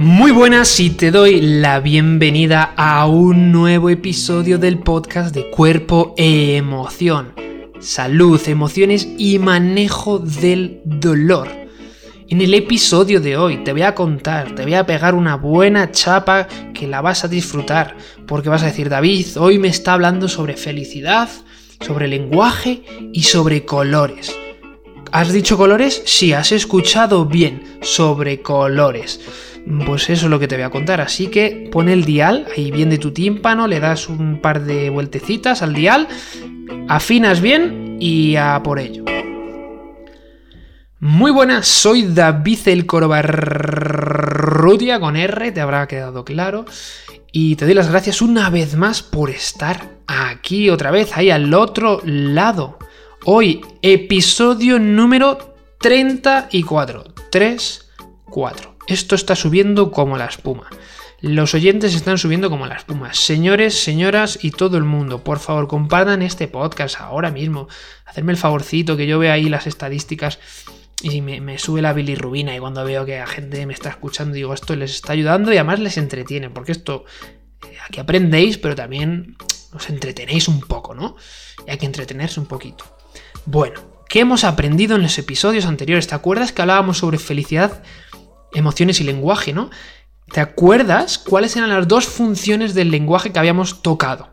Muy buenas y te doy la bienvenida a un nuevo episodio del podcast de Cuerpo e Emoción. Salud, emociones y manejo del dolor. En el episodio de hoy te voy a contar, te voy a pegar una buena chapa que la vas a disfrutar, porque vas a decir, David, hoy me está hablando sobre felicidad, sobre lenguaje y sobre colores. ¿Has dicho colores? Sí, has escuchado bien sobre colores. Pues eso es lo que te voy a contar. Así que pon el dial ahí bien de tu tímpano, le das un par de vueltecitas al dial, afinas bien y a por ello. Muy buenas, soy David el Corobarrutia con R, te habrá quedado claro. Y te doy las gracias una vez más por estar aquí otra vez, ahí al otro lado. Hoy, episodio número 34. 3, 4. Esto está subiendo como la espuma. Los oyentes están subiendo como la espuma. Señores, señoras y todo el mundo, por favor, compartan este podcast ahora mismo. Hacerme el favorcito que yo vea ahí las estadísticas y me, me, sube la bilirrubina y cuando veo que la gente me está escuchando digo esto les está ayudando y además les entretiene porque esto eh, aquí aprendéis pero también os entretenéis un poco no y hay que entretenerse un poquito bueno, ¿qué hemos aprendido en los episodios anteriores? ¿Te acuerdas que hablábamos sobre felicidad, emociones y lenguaje, no? ¿Te acuerdas cuáles eran las dos funciones del lenguaje que habíamos tocado?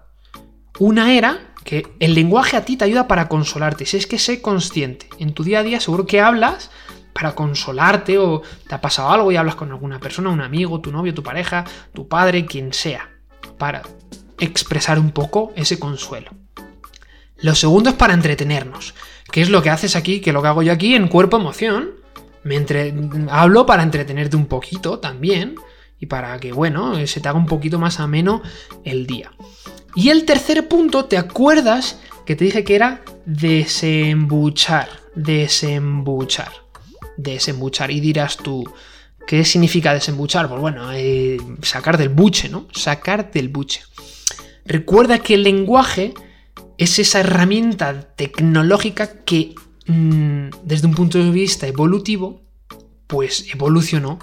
Una era que el lenguaje a ti te ayuda para consolarte. Si es que sé consciente. En tu día a día seguro que hablas para consolarte o te ha pasado algo y hablas con alguna persona, un amigo, tu novio, tu pareja, tu padre, quien sea, para expresar un poco ese consuelo. Lo segundo es para entretenernos, que es lo que haces aquí, que lo que hago yo aquí en cuerpo emoción. Me hablo para entretenerte un poquito también y para que, bueno, se te haga un poquito más ameno el día. Y el tercer punto, ¿te acuerdas que te dije que era desembuchar? Desembuchar. Desembuchar. Y dirás tú, ¿qué significa desembuchar? Pues bueno, eh, sacar del buche, ¿no? Sacar del buche. Recuerda que el lenguaje es esa herramienta tecnológica que mmm, desde un punto de vista evolutivo, pues evolucionó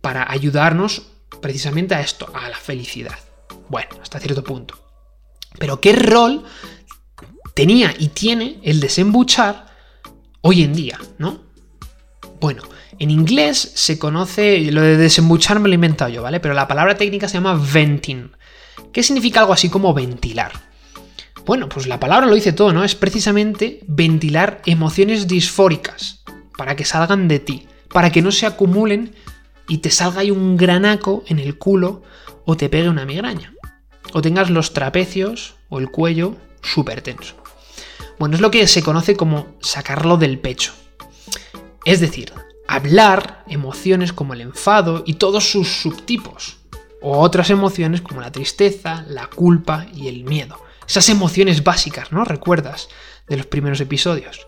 para ayudarnos precisamente a esto, a la felicidad. Bueno, hasta cierto punto. Pero ¿qué rol tenía y tiene el desembuchar hoy en día, no? Bueno, en inglés se conoce, lo de desembuchar me lo he inventado yo, ¿vale? Pero la palabra técnica se llama venting, que significa algo así como ventilar. Bueno, pues la palabra lo dice todo, ¿no? Es precisamente ventilar emociones disfóricas para que salgan de ti, para que no se acumulen y te salga ahí un granaco en el culo o te pegue una migraña. O tengas los trapecios o el cuello súper tenso. Bueno, es lo que se conoce como sacarlo del pecho. Es decir, hablar emociones como el enfado y todos sus subtipos. O otras emociones como la tristeza, la culpa y el miedo esas emociones básicas, ¿no? Recuerdas de los primeros episodios.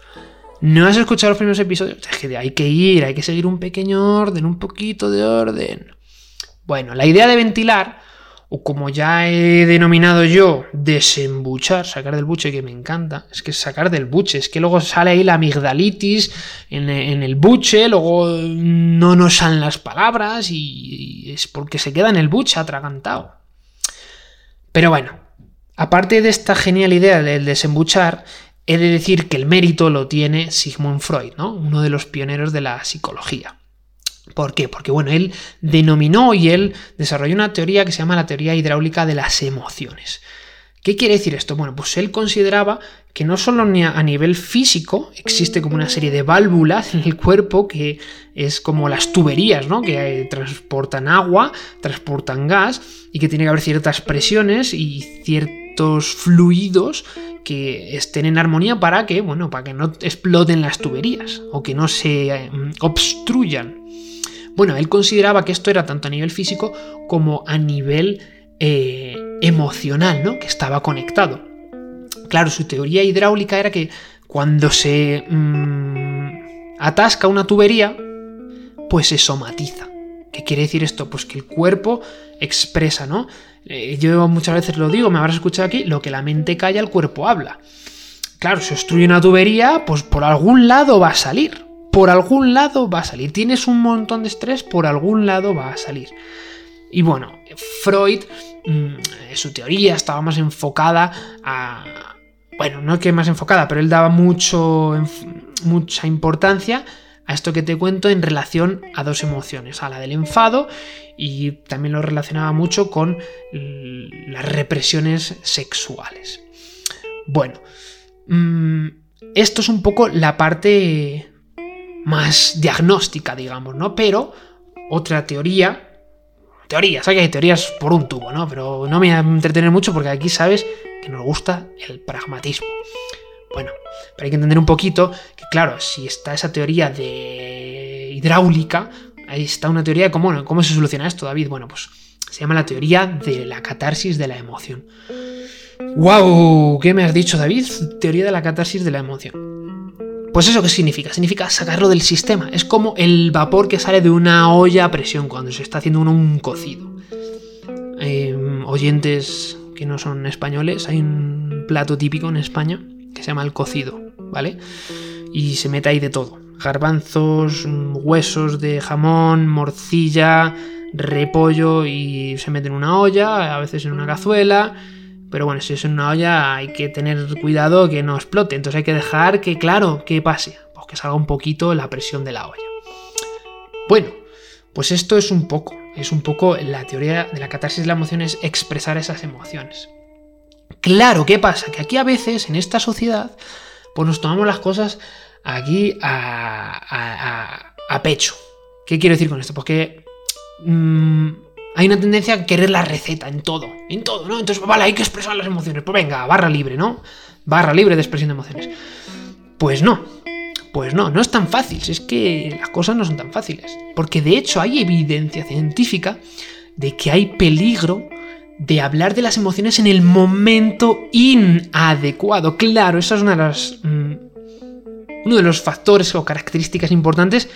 ¿No has escuchado los primeros episodios? Es que hay que ir, hay que seguir un pequeño orden, un poquito de orden. Bueno, la idea de ventilar, o como ya he denominado yo, desembuchar, sacar del buche, que me encanta, es que sacar del buche, es que luego sale ahí la amigdalitis en, el buche, luego no nos salen las palabras y es porque se queda en el buche atragantado. Pero bueno, Aparte de esta genial idea del desembuchar, he de decir que el mérito lo tiene Sigmund Freud, ¿no? uno de los pioneros de la psicología. ¿Por qué? Porque bueno, él denominó y él desarrolló una teoría que se llama la teoría hidráulica de las emociones. ¿Qué quiere decir esto? Bueno, pues él consideraba que no solo a nivel físico existe como una serie de válvulas en el cuerpo que es como las tuberías, ¿no? Que transportan agua, transportan gas y que tiene que haber ciertas presiones y fluidos que estén en armonía para que, bueno, para que no exploten las tuberías o que no se eh, obstruyan. Bueno, él consideraba que esto era tanto a nivel físico como a nivel eh, emocional, ¿no? Que estaba conectado. Claro, su teoría hidráulica era que cuando se mmm, atasca una tubería, pues se somatiza. ¿Qué quiere decir esto? Pues que el cuerpo expresa, ¿no? Eh, yo muchas veces lo digo, me habrás escuchado aquí, lo que la mente calla, el cuerpo habla. Claro, si obstruye una tubería, pues por algún lado va a salir. por algún lado va a salir. Tienes un montón de estrés, por algún lado va a salir. Y bueno, Freud, mm, su teoría estaba más enfocada a... Bueno, no que más enfocada, pero él daba mucho, mucha importancia a esto que te cuento en relación a dos emociones, a la del enfado y también lo relacionaba mucho con las represiones sexuales. Bueno, mm, esto es un poco la parte más diagnóstica, digamos, ¿no? Pero otra teoría, teoría, sabes que hay teorías por un tubo, ¿no? Pero no me voy a entretener mucho porque aquí sabes que nos gusta el pragmatismo. Bueno, pero hay que entender un poquito que, claro, si está esa teoría de hidráulica, ahí está una teoría de cómo, se soluciona esto, David. Bueno, pues se llama la teoría de la catarsis de la emoción. ¡Wow! ¿Qué me has dicho, David? Teoría de la catarsis de la emoción. Pues eso qué significa? Significa sacarlo del sistema. Es como el vapor que sale de una olla a presión cuando se está haciendo un cocido. Em, oyentes que no son españoles, hay un plato típico en España que se llama el cocido, ¿vale? Y se mete ahí de todo. Garbanzos, huesos de jamón, morcilla, repollo y se mete en una olla, a veces en una cazuela pero bueno, si es en una olla hay que tener cuidado que no explote. Entonces hay que dejar que, claro, que pase. Pues que salga un poquito la presión de la olla. Bueno, pues esto es un poco. Es un poco la teoría de la catarsis de la emoción es expresar esas emociones. Claro, ¿qué pasa? Que aquí a veces, en esta sociedad, pues nos tomamos las cosas aquí a, a, pecho. ¿Qué quiero decir con esto? Porque mm, hay una tendencia a querer la receta en todo, en todo, ¿no? Entonces, vale, hay que expresar las emociones. Pues venga, barra libre, ¿no? Barra libre de expresión de emociones. Pues no, pues no, no es tan fácil, es que las cosas no son tan fáciles. Porque de hecho hay evidencia científica de que hay peligro de hablar de las emociones en el momento inadecuado. Claro, eso es una de mm, uno de los factores o características importantes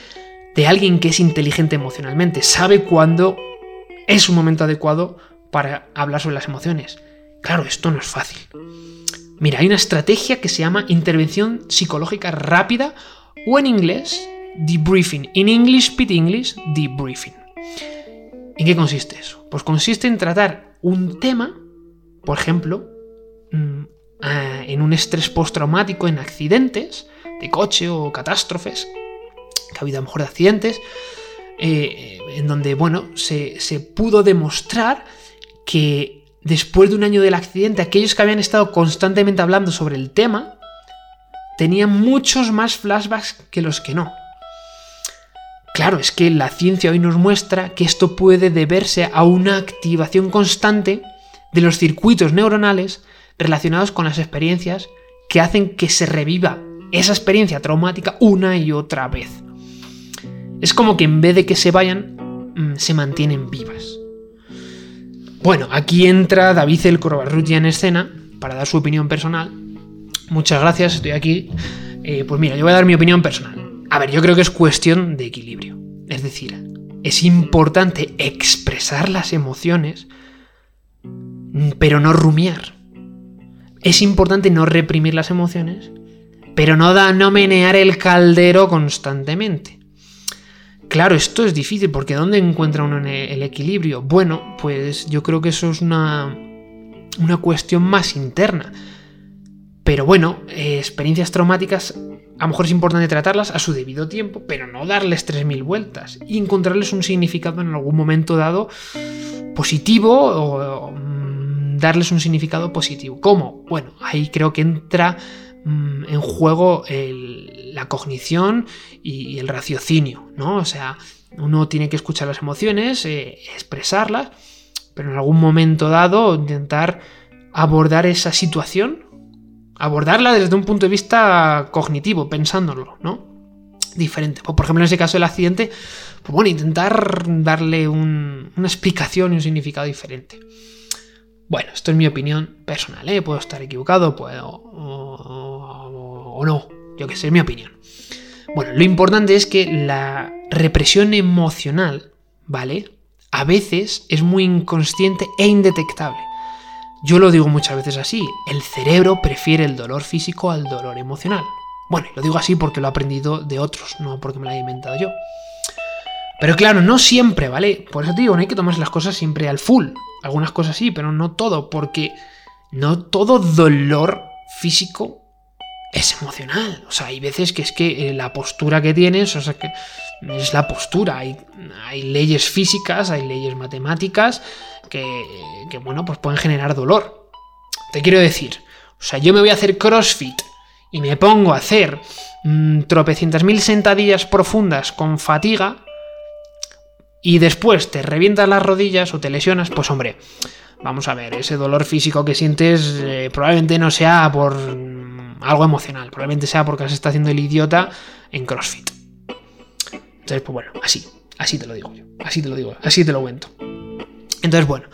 de alguien que es inteligente emocionalmente. Sabe cuándo es un momento adecuado para hablar sobre las emociones. Claro, esto no es fácil. Mira, hay una estrategia que se llama intervención psicológica rápida o en inglés debriefing. En English, speed English, debriefing. ¿En qué consiste eso? Pues consiste en tratar un tema, por ejemplo, mm, en un estrés postraumático, en accidentes de coche o catástrofes, que ha habido a lo mejor de accidentes, eh, en donde, bueno, se, pudo demostrar que después de un año del accidente, aquellos que habían estado constantemente hablando sobre el tema, tenían muchos más flashbacks que los que no. Claro, es que la ciencia hoy nos muestra que esto puede deberse a una activación constante de los circuitos neuronales relacionados con las experiencias que hacen que se reviva esa experiencia traumática una y otra vez. Es como que en vez de que se vayan, mm, se mantienen vivas. Bueno, aquí entra David el Corbarrutia en escena para dar su opinión personal. Muchas gracias, estoy aquí. Eh, pues mira, yo voy a dar mi opinión personal. A ver, yo creo que es cuestión de equilibrio. Es decir, es importante expresar las emociones, pero no rumiar. Es importante no reprimir las emociones, pero no, da, no menear el caldero constantemente. Claro, esto es difícil porque ¿dónde encuentra uno el equilibrio? Bueno, pues yo creo que eso es una, una cuestión más interna. Pero bueno, eh, experiencias traumáticas a lo mejor es importante tratarlas a su debido tiempo, pero no darles 3.000 vueltas y encontrarles un significado en algún momento dado positivo o, mm, darles un significado positivo. ¿Cómo? Bueno, ahí creo que entra mm, en juego la cognición y el raciocinio, ¿no? O sea, uno tiene que escuchar las emociones, eh, expresarlas, pero en algún momento dado intentar abordar esa situación, abordarla desde un punto de vista cognitivo, pensándolo, ¿no? Diferente. Pues, por ejemplo, en ese caso del accidente, pues bueno, intentar darle una explicación y un significado diferente. Bueno, esto es mi opinión personal, ¿eh? Puedo estar equivocado, puedo o no, yo que sé, es mi opinión. Bueno, lo importante es que la represión emocional, ¿vale? A veces es muy inconsciente e indetectable. Yo lo digo muchas veces así, el cerebro prefiere el dolor físico al dolor emocional. Bueno, lo digo así porque lo he aprendido de otros, no porque me lo haya inventado yo. Pero claro, no siempre, ¿vale? Por eso te digo, no hay que tomarse las cosas siempre al full. Algunas cosas sí, pero no todo, porque no todo dolor físico es emocional. O sea, hay veces que es que eh, la postura que tienes, o sea, que es la postura. Hay, hay leyes físicas, hay leyes matemáticas que, que, bueno, pues pueden generar dolor. Te quiero decir, o sea, yo me voy a hacer CrossFit y me pongo a hacer mmm, tropecientas mil sentadillas profundas con fatiga y después te revientas las rodillas o te lesionas, pues hombre, vamos a ver, ese dolor físico que sientes eh, probablemente no sea por algo emocional, probablemente sea porque se está haciendo el idiota en CrossFit. Entonces, pues bueno, así, así te lo digo yo, así te lo digo, así te lo cuento. Entonces, bueno.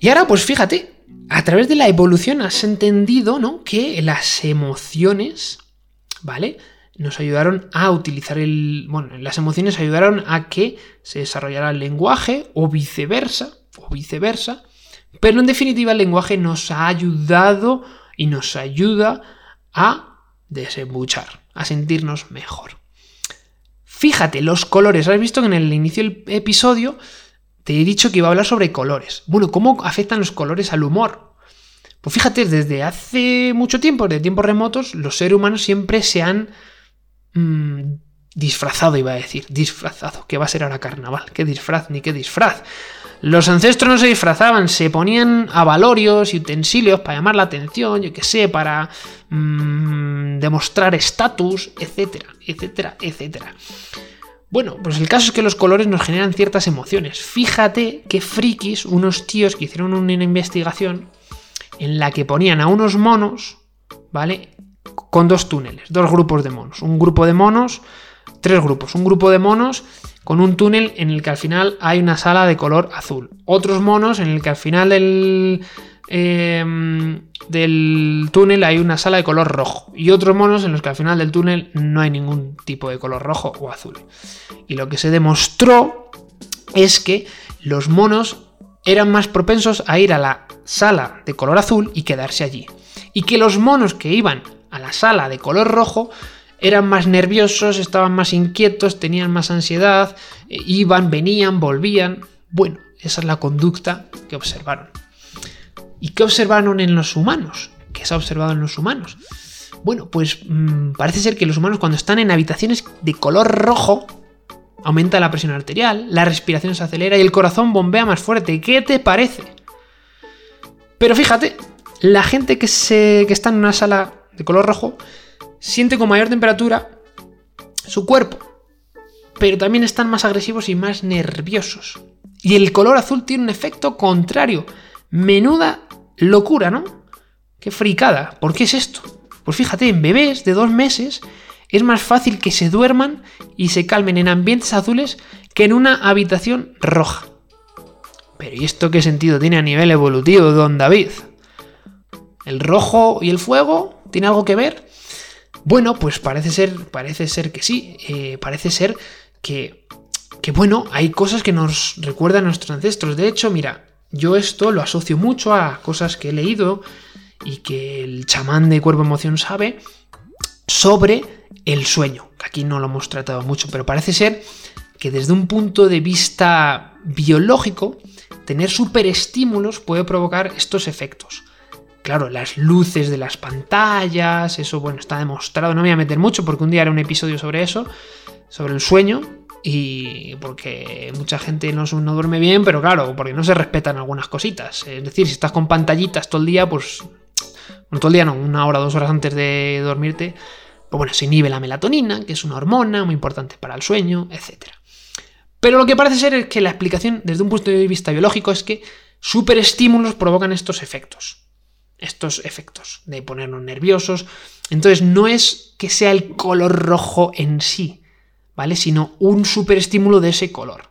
Y ahora, pues fíjate, a través de la evolución has entendido, ¿no? Que las emociones, ¿vale? Nos ayudaron a utilizar el... Bueno, las emociones ayudaron a que se desarrollara el lenguaje o viceversa, o viceversa. Pero en definitiva el lenguaje nos ha ayudado y nos ayuda a desembuchar, a sentirnos mejor. Fíjate, los colores. Has visto que en el inicio del episodio te he dicho que iba a hablar sobre colores. Bueno, ¿cómo afectan los colores al humor? Pues fíjate, desde hace mucho tiempo, desde tiempos remotos, los seres humanos siempre se han mmm, disfrazado, iba a decir, disfrazado. ¿Qué va a ser ahora carnaval? ¿Qué disfraz ni qué disfraz? Los ancestros no se disfrazaban, se ponían avalorios y utensilios para llamar la atención, yo qué sé, para mmm, demostrar estatus, etcétera, etcétera, etcétera. Bueno, pues el caso es que los colores nos generan ciertas emociones. Fíjate que frikis, unos tíos que hicieron una investigación en la que ponían a unos monos, ¿vale? Con dos túneles, dos grupos de monos. Un grupo de monos, tres grupos. Un grupo de monos con un túnel en el que al final hay una sala de color azul. Otros monos en el que al final del, eh, del túnel hay una sala de color rojo. Y otros monos en los que al final del túnel no hay ningún tipo de color rojo o azul. Y lo que se demostró es que los monos eran más propensos a ir a la sala de color azul y quedarse allí. Y que los monos que iban a la sala de color rojo eran más nerviosos, estaban más inquietos, tenían más ansiedad, eh, iban, venían, volvían. Bueno, esa es la conducta que observaron. ¿Y qué observaron en los humanos? ¿Qué se ha observado en los humanos? Bueno, pues mmm, parece ser que los humanos cuando están en habitaciones de color rojo, aumenta la presión arterial, la respiración se acelera y el corazón bombea más fuerte. ¿Qué te parece? Pero fíjate, la gente que, se, que está en una sala de color rojo siente con mayor temperatura su cuerpo, pero también están más agresivos y más nerviosos. Y el color azul tiene un efecto contrario. Menuda locura, ¿no? Qué fricada. ¿Por qué es esto? Pues fíjate, en bebés de dos meses es más fácil que se duerman y se calmen en ambientes azules que en una habitación roja. Pero ¿y esto qué sentido tiene a nivel evolutivo, don David? ¿El rojo y el fuego tiene algo que ver? Bueno, pues parece ser, parece ser que sí. Eh, parece ser que, que, bueno, hay cosas que nos recuerdan a nuestros ancestros. De hecho, mira, yo esto lo asocio mucho a cosas que he leído y que el chamán de cuerpo emoción sabe sobre el sueño. Aquí no lo hemos tratado mucho, pero parece ser que desde un punto de vista biológico, tener superestímulos puede provocar estos efectos. Claro, las luces de las pantallas, eso bueno, está demostrado, no me voy a meter mucho porque un día haré un episodio sobre eso, sobre el sueño, y porque mucha gente no, no, duerme bien, pero claro, porque no se respetan algunas cositas. Es decir, si estás con pantallitas todo el día, pues... Bueno, todo el día no, una hora, dos horas antes de dormirte, pues bueno, se inhibe la melatonina, que es una hormona muy importante para el sueño, etc. Pero lo que parece ser es que la explicación desde un punto de vista biológico es que superestímulos provocan estos efectos. Estos efectos de ponernos nerviosos. Entonces no es que sea el color rojo en sí, ¿vale? Sino un superestímulo de ese color.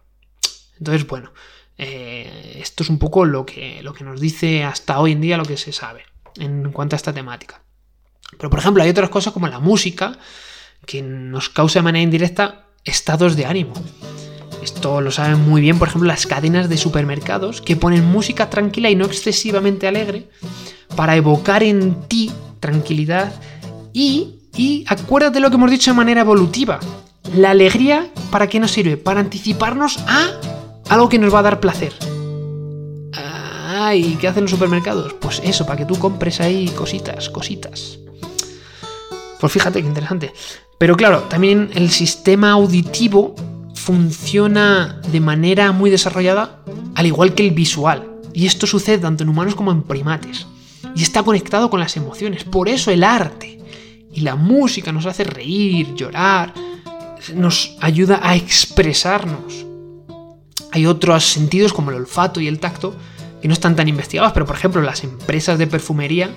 Entonces, bueno, eh, esto es un poco lo que, lo que nos dice hasta hoy en día lo que se sabe en cuanto a esta temática. Pero, por ejemplo, hay otras cosas como la música que nos causa de manera indirecta estados de ánimo. Esto lo saben muy bien, por ejemplo, las cadenas de supermercados que ponen música tranquila y no excesivamente alegre para evocar en ti tranquilidad y Y acuérdate lo que hemos dicho de manera evolutiva. La alegría, ¿para qué nos sirve? Para anticiparnos a algo que nos va a dar placer. ¿y qué hacen los supermercados? Pues eso, para que tú compres ahí cositas, cositas. Pues fíjate qué interesante. Pero claro, también el sistema auditivo funciona de manera muy desarrollada, al igual que el visual. Y esto sucede tanto en humanos como en primates. Y está conectado con las emociones. Por eso el arte y la música nos hace reír, llorar, nos ayuda a expresarnos. Hay otros sentidos como el olfato y el tacto que no están tan investigados, pero por ejemplo las empresas de perfumería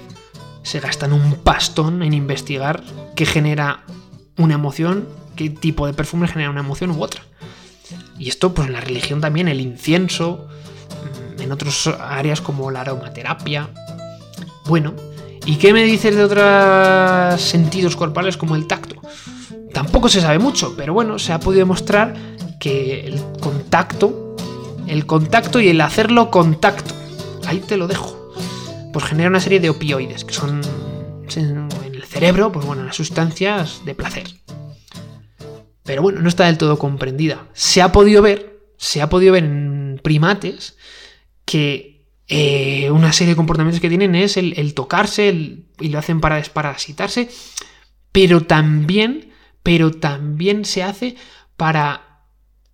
se gastan un pastón en investigar qué genera una emoción, qué tipo de perfume genera una emoción u otra. Y esto pues en la religión también, el incienso, mm, en otras áreas como la aromaterapia. Bueno, ¿y qué me dices de otros sentidos corporales como el tacto? Tampoco se sabe mucho, pero bueno, se ha podido demostrar que el contacto, el contacto y el hacerlo contacto, ahí te lo dejo, pues genera una serie de opioides, que son en el cerebro, pues bueno, las sustancias de placer. Pero bueno, no está del todo comprendida. Se ha podido ver, se ha podido ver en primates que eh, una serie de comportamientos que tienen es el, tocarse y lo hacen para desparasitarse, pero también, pero también se hace para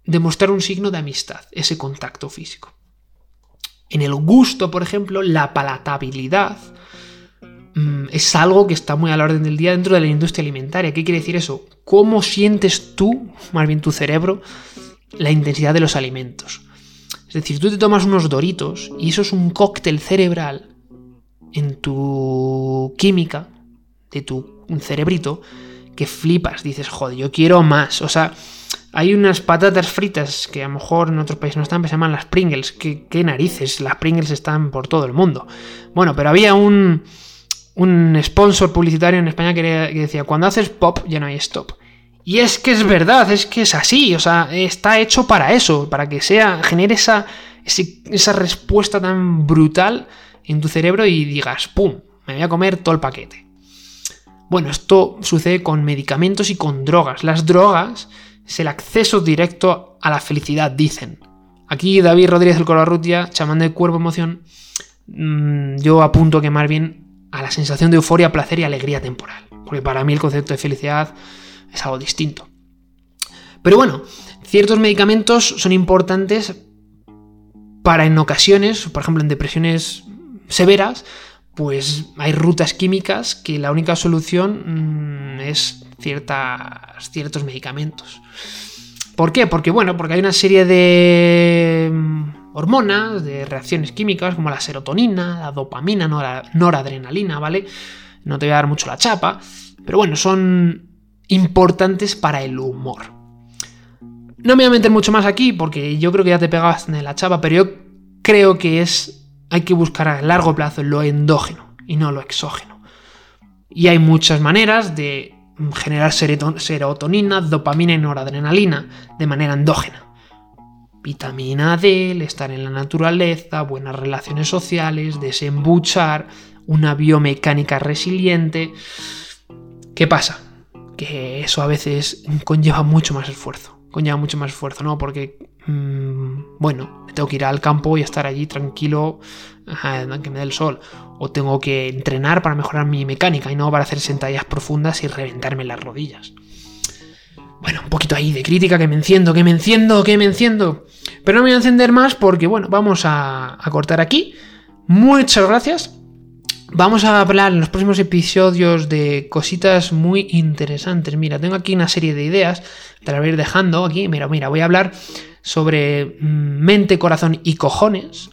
demostrar un signo de amistad, ese contacto físico. En el gusto, por ejemplo, la palatabilidad mm, es algo que está muy a la orden del día dentro de la industria alimentaria. ¿Qué quiere decir eso? ¿Cómo sientes tú, más bien tu cerebro, la intensidad de los alimentos? Es decir, tú te tomas unos doritos y eso es un cóctel cerebral en tu química, de tu cerebrito, que flipas. Dices, joder, yo quiero más. O sea, hay unas patatas fritas que a lo mejor en otros países no están, pero se llaman las Pringles. ¿Qué, narices? Las Pringles están por todo el mundo. Bueno, pero había un, un sponsor publicitario en España que, decía, cuando haces pop ya no hay stop. Y es que es verdad, es que es así, o sea, está hecho para eso, para que sea, genere esa, esa respuesta tan brutal en tu cerebro y digas, ¡pum! Me voy a comer todo el paquete. Bueno, esto sucede con medicamentos y con drogas. Las drogas es el acceso directo a la felicidad, dicen. Aquí David Rodríguez del Colarrutia, chamán de cuerpo emoción, mm, yo apunto que más bien a la sensación de euforia, placer y alegría temporal. Porque para mí el concepto de felicidad es algo distinto. Pero bueno, ciertos medicamentos son importantes para en ocasiones, por ejemplo en depresiones severas, pues hay rutas químicas que la única solución mm, es ciertas, ciertos medicamentos. ¿Por qué? Porque, bueno, porque hay una serie de mm, hormonas, de reacciones químicas, como la serotonina, la dopamina, noradrenalina, ¿vale? No te voy a dar mucho la chapa, pero bueno, son importantes para el humor. No me voy a meter mucho más aquí porque yo creo que ya te pegabas en la chapa, pero yo creo que es hay que buscar a largo plazo lo endógeno y no lo exógeno. Y hay muchas maneras de generar serotonina, dopamina y noradrenalina de manera endógena. Vitamina D, estar en la naturaleza, buenas relaciones sociales, desembuchar, una biomecánica resiliente. ¿Qué pasa? Que eso a veces conlleva mucho más esfuerzo. Conlleva mucho más esfuerzo, ¿no? Porque, mm, bueno, tengo que ir al campo y estar allí tranquilo, que me dé el sol o tengo que entrenar para mejorar mi mecánica y no para hacer sentadillas profundas y reventarme las rodillas. Bueno, un poquito ahí de crítica, que me enciendo, que me enciendo, que me enciendo. Pero no me voy a encender más porque, bueno, vamos a, cortar aquí. Muchas gracias. Vamos a hablar en los próximos episodios de cositas muy interesantes. Mira, tengo aquí una serie de ideas, te las voy a ir dejando aquí. Mira, mira, voy a hablar sobre mm, mente, corazón y cojones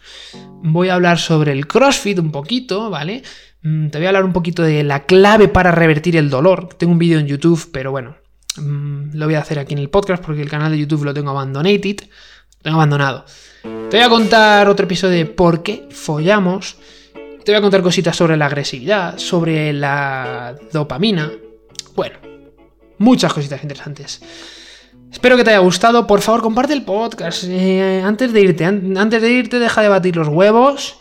voy a hablar sobre el CrossFit un poquito, ¿vale? Mm, te voy a hablar un poquito de la clave para revertir el dolor. Tengo un vídeo en YouTube, pero bueno, mm, lo voy a hacer aquí en el podcast porque el canal de YouTube lo tengo abandonated, lo tengo abandonado. Te voy a contar otro episodio de por qué follamos. Te voy a contar cositas sobre la agresividad, sobre la dopamina. Bueno, muchas cositas interesantes. Espero que te haya gustado. Por favor, comparte el podcast. Eh, antes de irte, antes de irte, deja de batir los huevos.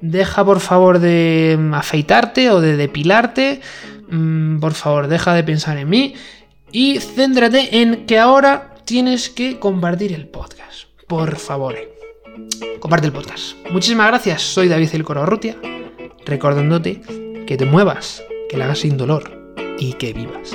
Deja, por favor, de mm, afeitarte o de depilarte. Mm, por favor, deja de pensar en mí. Y céntrate en que ahora tienes que compartir el podcast. Por favor. Comparte el podcast. Muchísimas gracias. Soy David Elcororrutia recordándote que te muevas, que la hagas sin dolor y que vivas.